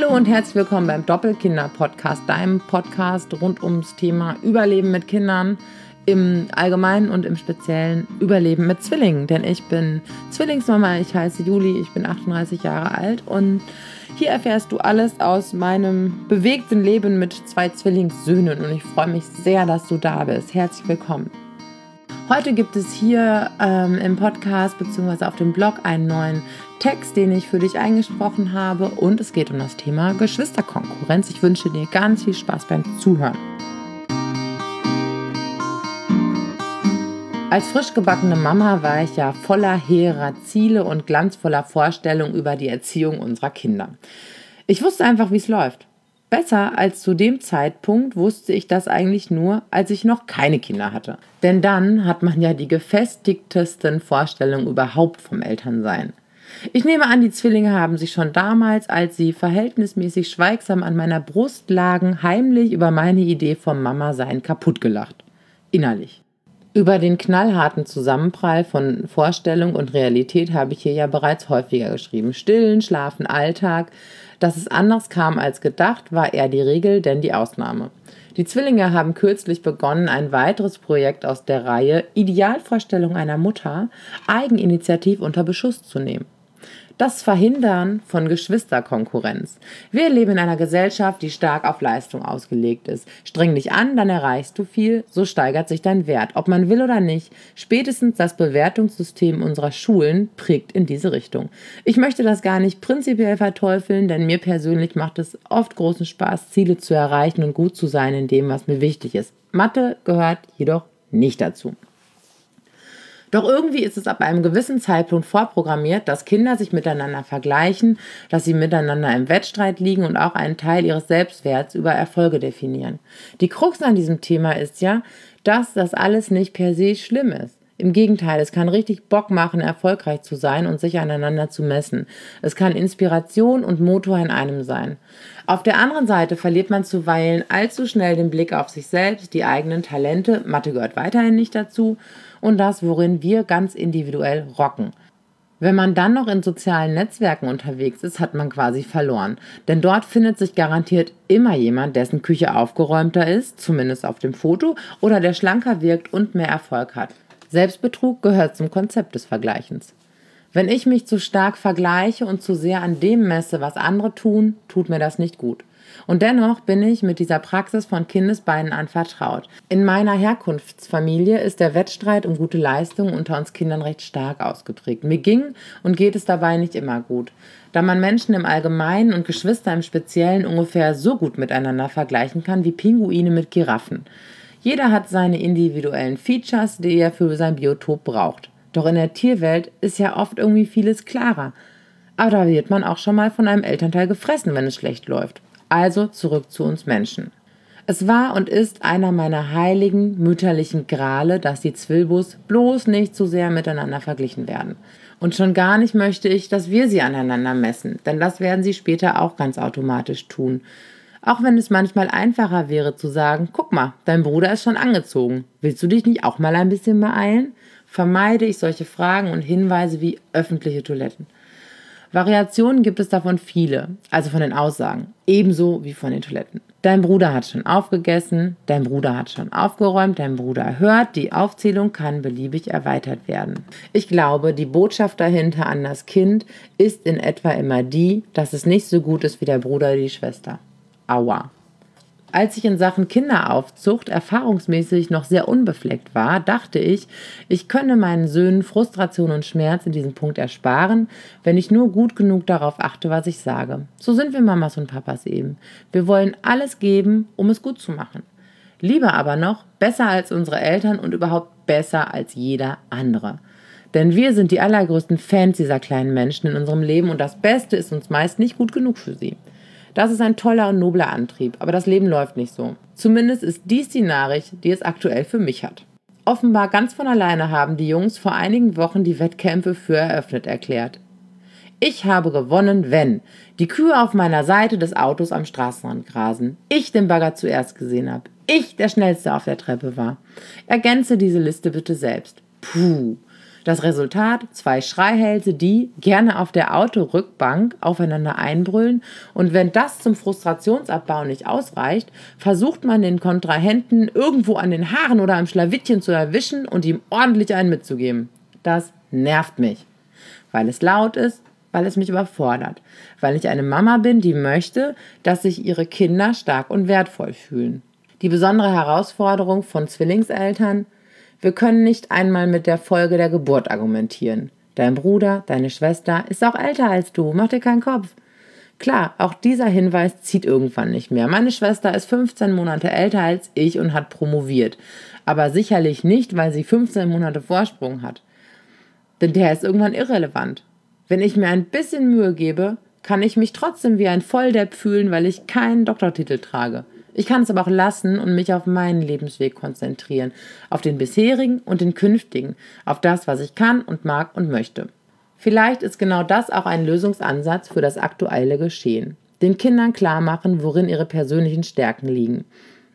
Hallo und herzlich willkommen beim Doppelkinder-Podcast, deinem Podcast rund ums Thema Überleben mit Kindern im Allgemeinen und im Speziellen Überleben mit Zwillingen. Denn ich bin Zwillingsmama, ich heiße Juli, ich bin 38 Jahre alt und hier erfährst du alles aus meinem bewegten Leben mit zwei Zwillingssöhnen und ich freue mich sehr, dass du da bist. Herzlich willkommen. Heute gibt es hier ähm, im Podcast bzw. auf dem Blog einen neuen Text, den ich für dich eingesprochen habe und es geht um das Thema Geschwisterkonkurrenz. Ich wünsche dir ganz viel Spaß beim Zuhören. Als frisch gebackene Mama war ich ja voller hehrer Ziele und glanzvoller Vorstellungen über die Erziehung unserer Kinder. Ich wusste einfach, wie es läuft. Besser als zu dem Zeitpunkt wusste ich das eigentlich nur, als ich noch keine Kinder hatte. Denn dann hat man ja die gefestigtesten Vorstellungen überhaupt vom Elternsein. Ich nehme an, die Zwillinge haben sich schon damals, als sie verhältnismäßig schweigsam an meiner Brust lagen, heimlich über meine Idee vom Mama-Sein kaputtgelacht. Innerlich. Über den knallharten Zusammenprall von Vorstellung und Realität habe ich hier ja bereits häufiger geschrieben. Stillen, Schlafen, Alltag. Dass es anders kam als gedacht, war eher die Regel, denn die Ausnahme. Die Zwillinge haben kürzlich begonnen, ein weiteres Projekt aus der Reihe Idealvorstellung einer Mutter eigeninitiativ unter Beschuss zu nehmen das Verhindern von Geschwisterkonkurrenz. Wir leben in einer Gesellschaft, die stark auf Leistung ausgelegt ist. Streng dich an, dann erreichst du viel, so steigert sich dein Wert. Ob man will oder nicht, spätestens das Bewertungssystem unserer Schulen prägt in diese Richtung. Ich möchte das gar nicht prinzipiell verteufeln, denn mir persönlich macht es oft großen Spaß, Ziele zu erreichen und gut zu sein in dem, was mir wichtig ist. Mathe gehört jedoch nicht dazu. Doch irgendwie ist es ab einem gewissen Zeitpunkt vorprogrammiert, dass Kinder sich miteinander vergleichen, dass sie miteinander im Wettstreit liegen und auch einen Teil ihres Selbstwerts über Erfolge definieren. Die Krux an diesem Thema ist ja, dass das alles nicht per se schlimm ist. Im Gegenteil, es kann richtig Bock machen, erfolgreich zu sein und sich aneinander zu messen. Es kann Inspiration und Motor in einem sein. Auf der anderen Seite verliert man zuweilen allzu schnell den Blick auf sich selbst, die eigenen Talente, Mathe gehört weiterhin nicht dazu, und das, worin wir ganz individuell rocken. Wenn man dann noch in sozialen Netzwerken unterwegs ist, hat man quasi verloren. Denn dort findet sich garantiert immer jemand, dessen Küche aufgeräumter ist, zumindest auf dem Foto, oder der schlanker wirkt und mehr Erfolg hat. Selbstbetrug gehört zum Konzept des Vergleichens. Wenn ich mich zu stark vergleiche und zu sehr an dem messe, was andere tun, tut mir das nicht gut. Und dennoch bin ich mit dieser Praxis von Kindesbeinen an vertraut. In meiner Herkunftsfamilie ist der Wettstreit um gute Leistungen unter uns Kindern recht stark ausgeprägt. Mir ging und geht es dabei nicht immer gut. Da man Menschen im Allgemeinen und Geschwister im Speziellen ungefähr so gut miteinander vergleichen kann wie Pinguine mit Giraffen. Jeder hat seine individuellen Features, die er für sein Biotop braucht. Doch in der Tierwelt ist ja oft irgendwie vieles klarer. Aber da wird man auch schon mal von einem Elternteil gefressen, wenn es schlecht läuft. Also zurück zu uns Menschen. Es war und ist einer meiner heiligen mütterlichen Grale, dass die Zwilbus bloß nicht zu sehr miteinander verglichen werden. Und schon gar nicht möchte ich, dass wir sie aneinander messen, denn das werden sie später auch ganz automatisch tun. Auch wenn es manchmal einfacher wäre zu sagen, guck mal, dein Bruder ist schon angezogen. Willst du dich nicht auch mal ein bisschen beeilen? Vermeide ich solche Fragen und Hinweise wie öffentliche Toiletten. Variationen gibt es davon viele, also von den Aussagen, ebenso wie von den Toiletten. Dein Bruder hat schon aufgegessen, dein Bruder hat schon aufgeräumt, dein Bruder hört, die Aufzählung kann beliebig erweitert werden. Ich glaube, die Botschaft dahinter an das Kind ist in etwa immer die, dass es nicht so gut ist wie der Bruder oder die Schwester. Aua. Als ich in Sachen Kinderaufzucht erfahrungsmäßig noch sehr unbefleckt war, dachte ich, ich könne meinen Söhnen Frustration und Schmerz in diesem Punkt ersparen, wenn ich nur gut genug darauf achte, was ich sage. So sind wir Mamas und Papas eben. Wir wollen alles geben, um es gut zu machen. Lieber aber noch, besser als unsere Eltern und überhaupt besser als jeder andere. Denn wir sind die allergrößten Fans dieser kleinen Menschen in unserem Leben und das Beste ist uns meist nicht gut genug für sie. Das ist ein toller und nobler Antrieb, aber das Leben läuft nicht so. Zumindest ist dies die Nachricht, die es aktuell für mich hat. Offenbar ganz von alleine haben die Jungs vor einigen Wochen die Wettkämpfe für eröffnet erklärt. Ich habe gewonnen, wenn die Kühe auf meiner Seite des Autos am Straßenrand grasen, ich den Bagger zuerst gesehen habe, ich der Schnellste auf der Treppe war. Ergänze diese Liste bitte selbst. Puh, Das Resultat: zwei Schreihälse, die gerne auf der Autorückbank aufeinander einbrüllen. Und wenn das zum Frustrationsabbau nicht ausreicht, versucht man den Kontrahenten irgendwo an den Haaren oder am Schlawittchen zu erwischen und ihm ordentlich einen mitzugeben. Das nervt mich, weil es laut ist, weil es mich überfordert, weil ich eine Mama bin, die möchte, dass sich ihre Kinder stark und wertvoll fühlen. Die besondere Herausforderung von Zwillingseltern, wir können nicht einmal mit der Folge der Geburt argumentieren. Dein Bruder, deine Schwester ist auch älter als du, mach dir keinen Kopf. Klar, auch dieser Hinweis zieht irgendwann nicht mehr. Meine Schwester ist 15 Monate älter als ich und hat promoviert. Aber sicherlich nicht, weil sie 15 Monate Vorsprung hat. Denn der ist irgendwann irrelevant. Wenn ich mir ein bisschen Mühe gebe, kann ich mich trotzdem wie ein Volldepp fühlen, weil ich keinen Doktortitel trage. Ich kann es aber auch lassen und mich auf meinen Lebensweg konzentrieren, auf den bisherigen und den künftigen, auf das, was ich kann und mag und möchte. Vielleicht ist genau das auch ein Lösungsansatz für das aktuelle Geschehen. Den Kindern klar machen, worin ihre persönlichen Stärken liegen.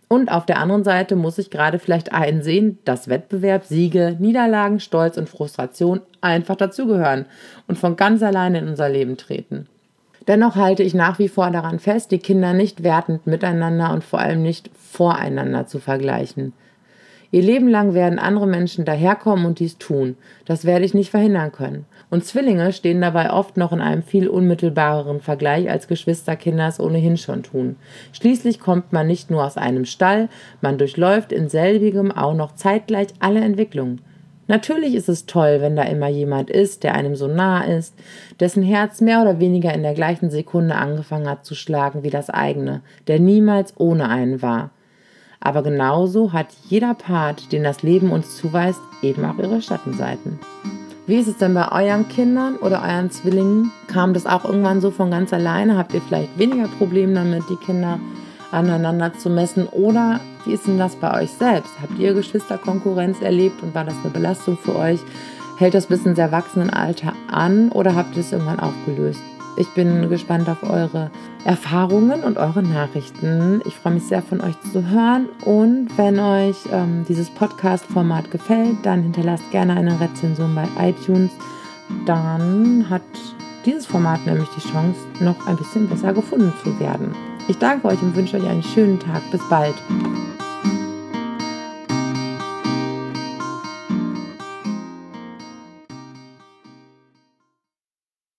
Und auf der anderen Seite muss ich gerade vielleicht einsehen, dass Wettbewerb, Siege, Niederlagen, Stolz und Frustration einfach dazugehören und von ganz alleine in unser Leben treten. Dennoch halte ich nach wie vor daran fest, die Kinder nicht wertend miteinander und vor allem nicht voreinander zu vergleichen. Ihr Leben lang werden andere Menschen daherkommen und dies tun. Das werde ich nicht verhindern können. Und Zwillinge stehen dabei oft noch in einem viel unmittelbareren Vergleich, als Geschwisterkinder es ohnehin schon tun. Schließlich kommt man nicht nur aus einem Stall, man durchläuft in selbigem auch noch zeitgleich alle Entwicklungen. Natürlich ist es toll, wenn da immer jemand ist, der einem so nah ist, dessen Herz mehr oder weniger in der gleichen Sekunde angefangen hat zu schlagen wie das eigene, der niemals ohne einen war. Aber genauso hat jeder Part, den das Leben uns zuweist, eben auch ihre Schattenseiten. Wie ist es denn bei euren Kindern oder euren Zwillingen? Kam das auch irgendwann so von ganz alleine? Habt ihr vielleicht weniger Probleme damit, die Kinder aneinander zu messen? Oder wie ist denn das bei euch selbst? Habt ihr Geschwisterkonkurrenz erlebt und war das eine Belastung für euch? Hält das bis ins Erwachsenenalter an oder habt ihr es irgendwann aufgelöst? Ich bin gespannt auf eure Erfahrungen und eure Nachrichten. Ich freue mich sehr von euch zu hören und wenn euch ähm, dieses Podcast-Format gefällt, dann hinterlasst gerne eine Rezension bei iTunes. Dann hat dieses Format nämlich die Chance, noch ein bisschen besser gefunden zu werden. Ich danke euch und wünsche euch einen schönen Tag. Bis bald.